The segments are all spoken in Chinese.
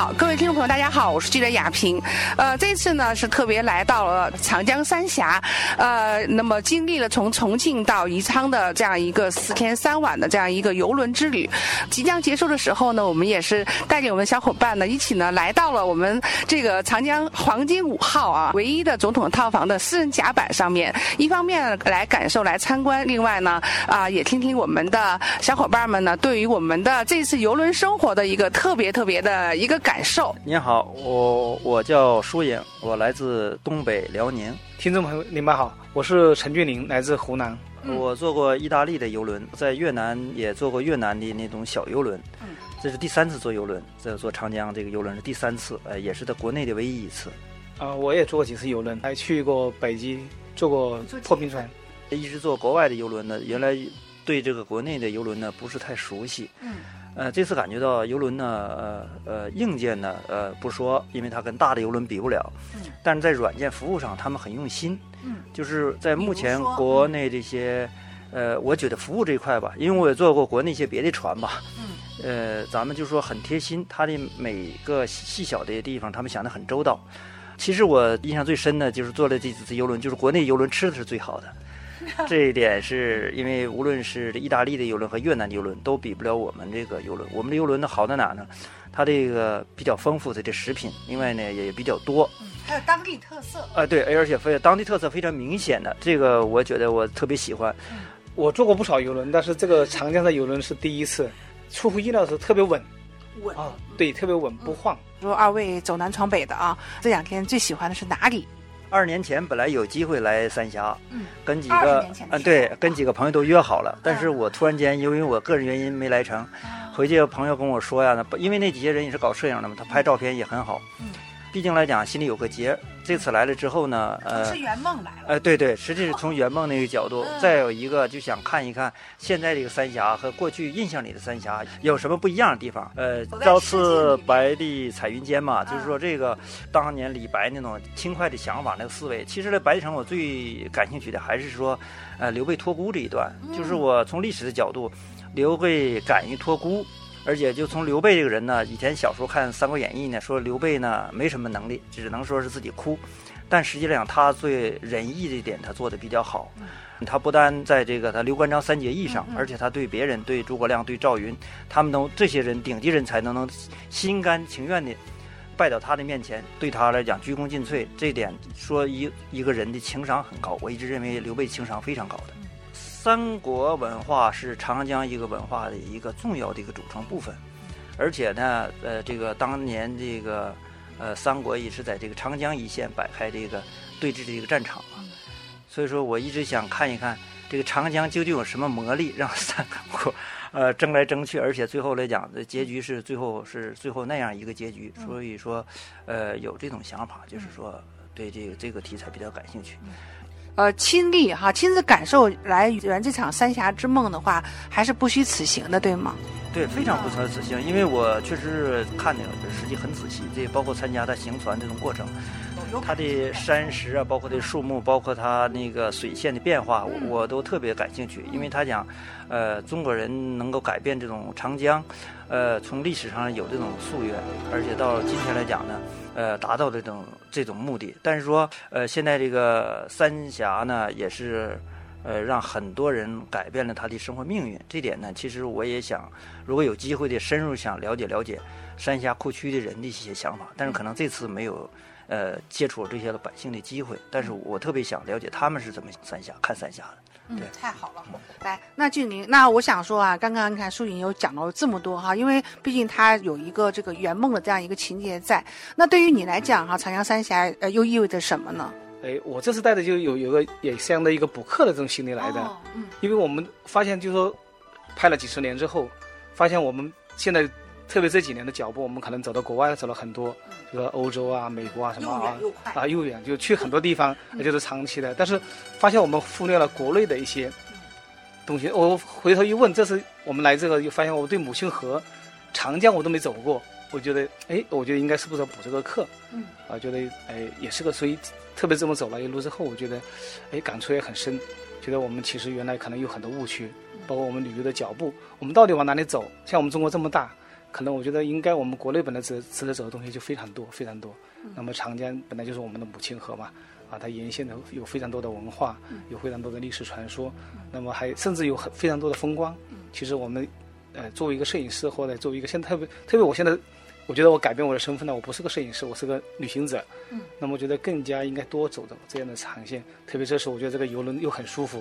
好。各位听众朋友，大家好，我是记者雅萍。呃，这次呢是特别来到了长江三峡，呃，那么经历了从重庆到宜昌的这样一个四天三晚的这样一个游轮之旅，即将结束的时候呢，我们也是带领我们小伙伴呢一起呢来到了我们这个长江黄金五号啊唯一的总统套房的私人甲板上面，一方面来感受来参观，另外呢啊也听听我们的小伙伴们呢对于我们的这次游轮生活的一个特别特别的一个感受。您好，我我叫舒颖，我来自东北辽宁。听众朋友，你们好，我是陈俊林，来自湖南。我坐过意大利的游轮，在越南也坐过越南的那种小游轮。嗯，这是第三次坐游轮，这坐长江这个游轮是第三次，呃，也是在国内的唯一一次。啊，我也坐过几次游轮，还去过北极，坐过破冰船。一直坐国外的游轮呢，原来对这个国内的游轮呢不是太熟悉。嗯。呃，这次感觉到游轮呢，呃呃，硬件呢，呃，不说，因为它跟大的游轮比不了。嗯。但是在软件服务上，他们很用心。嗯。就是在目前国内这些，呃，我觉得服务这一块吧，因为我也坐过国内一些别的船吧。嗯。呃，咱们就说很贴心，它的每个细小的地方，他们想的很周到。其实我印象最深的就是坐了这几次游轮，就是国内游轮吃的是最好的。这一点是因为无论是意大利的游轮和越南的游轮都比不了我们这个游轮。我们的游轮呢好在哪呢？它这个比较丰富的这食品，另外呢也比较多。嗯，还有当地特色。啊，对，而且非当地特色非常明显的，这个我觉得我特别喜欢。我坐过不少游轮，但是这个长江的游轮是第一次，出乎意料的是特别稳。稳啊，对，特别稳，不晃。说二位走南闯北的啊，这两天最喜欢的是哪里？二年前本来有机会来三峡，嗯，跟几个嗯对，跟几个朋友都约好了，但是我突然间由于我个人原因没来成，回去朋友跟我说呀，那因为那几些人也是搞摄影的嘛，他拍照片也很好，嗯。毕竟来讲，心里有个结。这次来了之后呢，呃，是圆梦来了。呃，对对，实际是从圆梦那个角度。再有一个，就想看一看现在这个三峡和过去印象里的三峡有什么不一样的地方。呃，朝辞白帝彩云间嘛，就是说这个当年李白那种轻快的想法、那个思维。其实呢，白帝城我最感兴趣的还是说，呃，刘备托孤这一段。就是我从历史的角度，刘备敢于托孤。而且就从刘备这个人呢，以前小时候看《三国演义》呢，说刘备呢没什么能力，只能说是自己哭。但实际上他最仁义这一点他做的比较好。他不单在这个他刘关张三结义上，而且他对别人、对诸葛亮、对赵云，他们都这些人顶级人才都能心甘情愿的拜到他的面前，对他来讲鞠躬尽瘁。这点说一一个人的情商很高。我一直认为刘备情商非常高的。三国文化是长江一个文化的一个重要的一个组成部分，而且呢，呃，这个当年这个，呃，三国也是在这个长江一线摆开这个对峙的一个战场嘛。所以说我一直想看一看这个长江究竟有什么魔力，让三国 呃争来争去，而且最后来讲的结局是最后是最后那样一个结局。所以说，呃，有这种想法，就是说对这个这个题材比较感兴趣。呃，亲历哈，亲自感受来圆这场三峡之梦的话，还是不虚此行的，对吗？对，非常不虚此行，因为我确实是看的实际很仔细，这包括参加他行船这种过程，它的山石啊，包括的树木，包括它那个水线的变化，我都特别感兴趣，因为他讲，呃，中国人能够改变这种长江，呃，从历史上有这种夙愿，而且到今天来讲呢。呃，达到这种这种目的，但是说，呃，现在这个三峡呢，也是，呃，让很多人改变了他的生活命运。这点呢，其实我也想，如果有机会的深入想了解了解三峡库区的人的一些想法，但是可能这次没有，呃，接触这些百姓的机会。但是我特别想了解他们是怎么三峡看三峡的。嗯，太好了。来，那俊宁，那我想说啊，刚刚你看舒颖有讲到这么多哈，因为毕竟他有一个这个圆梦的这样一个情节在。那对于你来讲哈，长江三峡呃又意味着什么呢？哎，我这次带的就有有个也相当于一个补课的这种心理来的。嗯。因为我们发现，就是说，拍了几十年之后，发现我们现在。特别这几年的脚步，我们可能走到国外走了很多，这个欧洲啊、美国啊什么啊啊又远，就去很多地方，那就是长期的。但是发现我们忽略了国内的一些东西。我回头一问，这次我们来这个，又发现我对母亲河、长江我都没走过。我觉得，哎，我觉得应该是不是要补这个课？嗯，啊，觉得哎也是个，所以特别这么走了一路之后，我觉得，哎，感触也很深。觉得我们其实原来可能有很多误区，包括我们旅游的脚步，我们到底往哪里走？像我们中国这么大。可能我觉得应该我们国内本来值值得走的东西就非常多非常多。那么长江本来就是我们的母亲河嘛，啊，它沿线的有非常多的文化，有非常多的历史传说，那么还甚至有很非常多的风光。其实我们，呃，作为一个摄影师或者作为一个现在特别特别我现在。我觉得我改变我的身份了，我不是个摄影师，我是个旅行者。嗯，那么我觉得更加应该多走走这样的长线，特别这时候我觉得这个游轮又很舒服，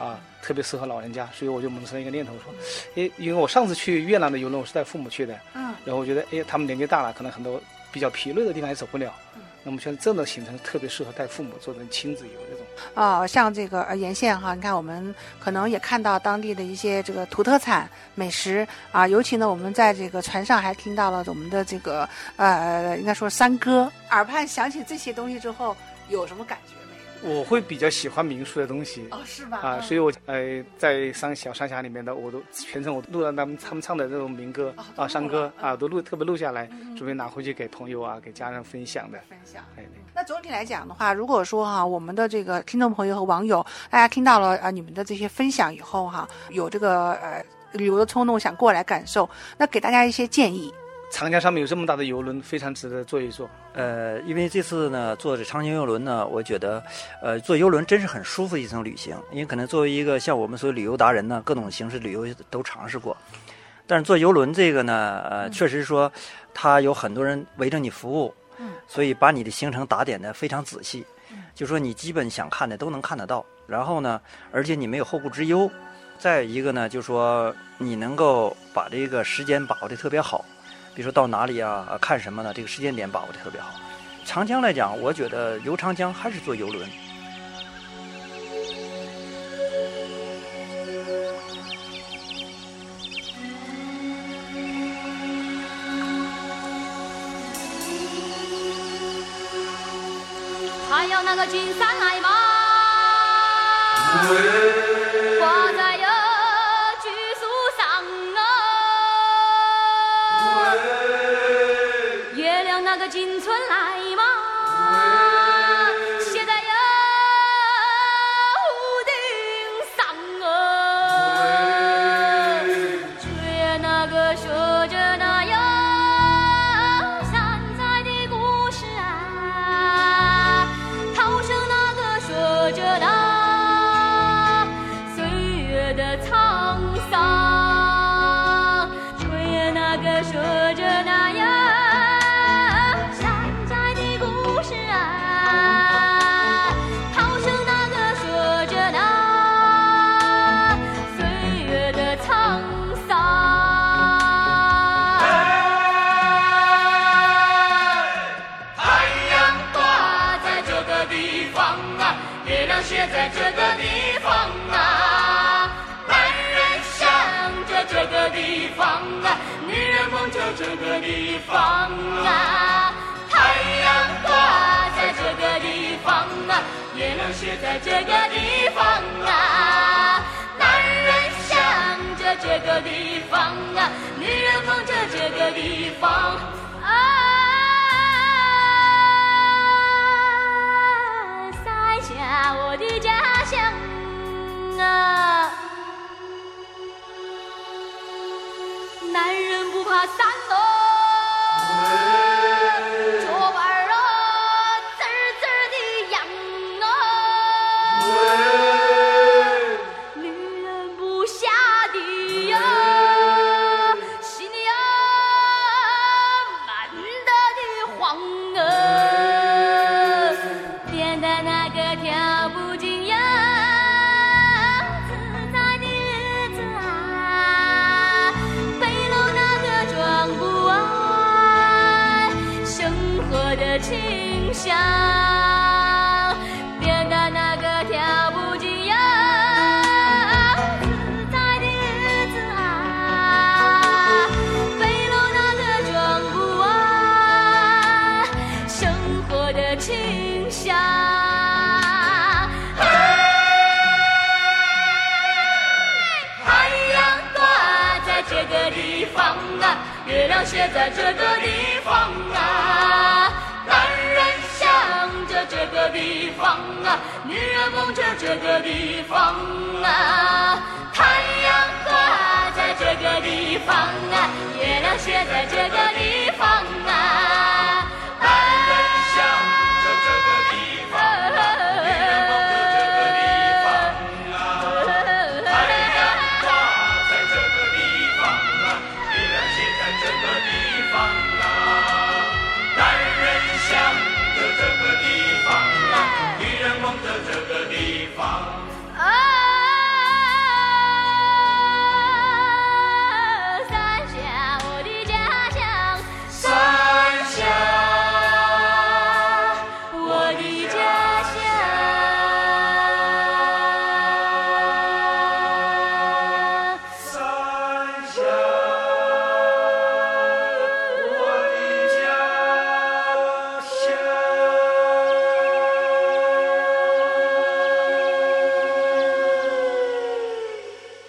啊，特别适合老人家，所以我就萌生了一个念头，说，哎，因为我上次去越南的游轮我是带父母去的，嗯，然后我觉得，哎，他们年纪大了，可能很多比较疲累的地方也走不了。那么像这样的行程特别适合带父母做成亲子游这种。啊，像这个呃沿线哈，你看我们可能也看到当地的一些这个土特产美食啊，尤其呢我们在这个船上还听到了我们的这个呃应该说山歌，耳畔响起这些东西之后，有什么感觉？我会比较喜欢民俗的东西哦，是吧？啊，所以我呃在山小三峡里面的，我都全程我录了他们他们唱的这种民歌啊山歌啊，都录特别录下来，准备拿回去给朋友啊给家人分享的。分享。哎，那总体来讲的话，如果说哈，我们的这个听众朋友和网友，大家听到了啊你们的这些分享以后哈，有这个呃旅游的冲动想过来感受，那给大家一些建议。长江上面有这么大的游轮，非常值得坐一坐。呃，因为这次呢，坐着长江游轮呢，我觉得，呃，坐游轮真是很舒服的一种旅行。因为可能作为一个像我们所有旅游达人呢，各种形式旅游都尝试过，但是坐游轮这个呢，呃，确实说，它有很多人围着你服务，嗯，所以把你的行程打点的非常仔细，嗯，就说你基本想看的都能看得到。然后呢，而且你没有后顾之忧。再一个呢，就说你能够把这个时间把握的特别好。比如说到哪里啊，看什么呢？这个时间点把握的特别好。长江来讲，我觉得游长江还是坐游轮。还要那个金山来说着那样山寨的故事啊涛声那个说着那岁月的沧桑。哎太阳挂在这个地方啊月亮歇在这个地方啊。个地方啊，女人梦就这个地方啊太阳挂在这个地方啊，月亮写在这个地方啊，男人想着这个地方啊，女人梦着这个地方人写在这个地方啊，男人想着这个地方啊，女人梦着这个地方啊，太阳挂。在这个地方啊，月亮写在这个地方啊。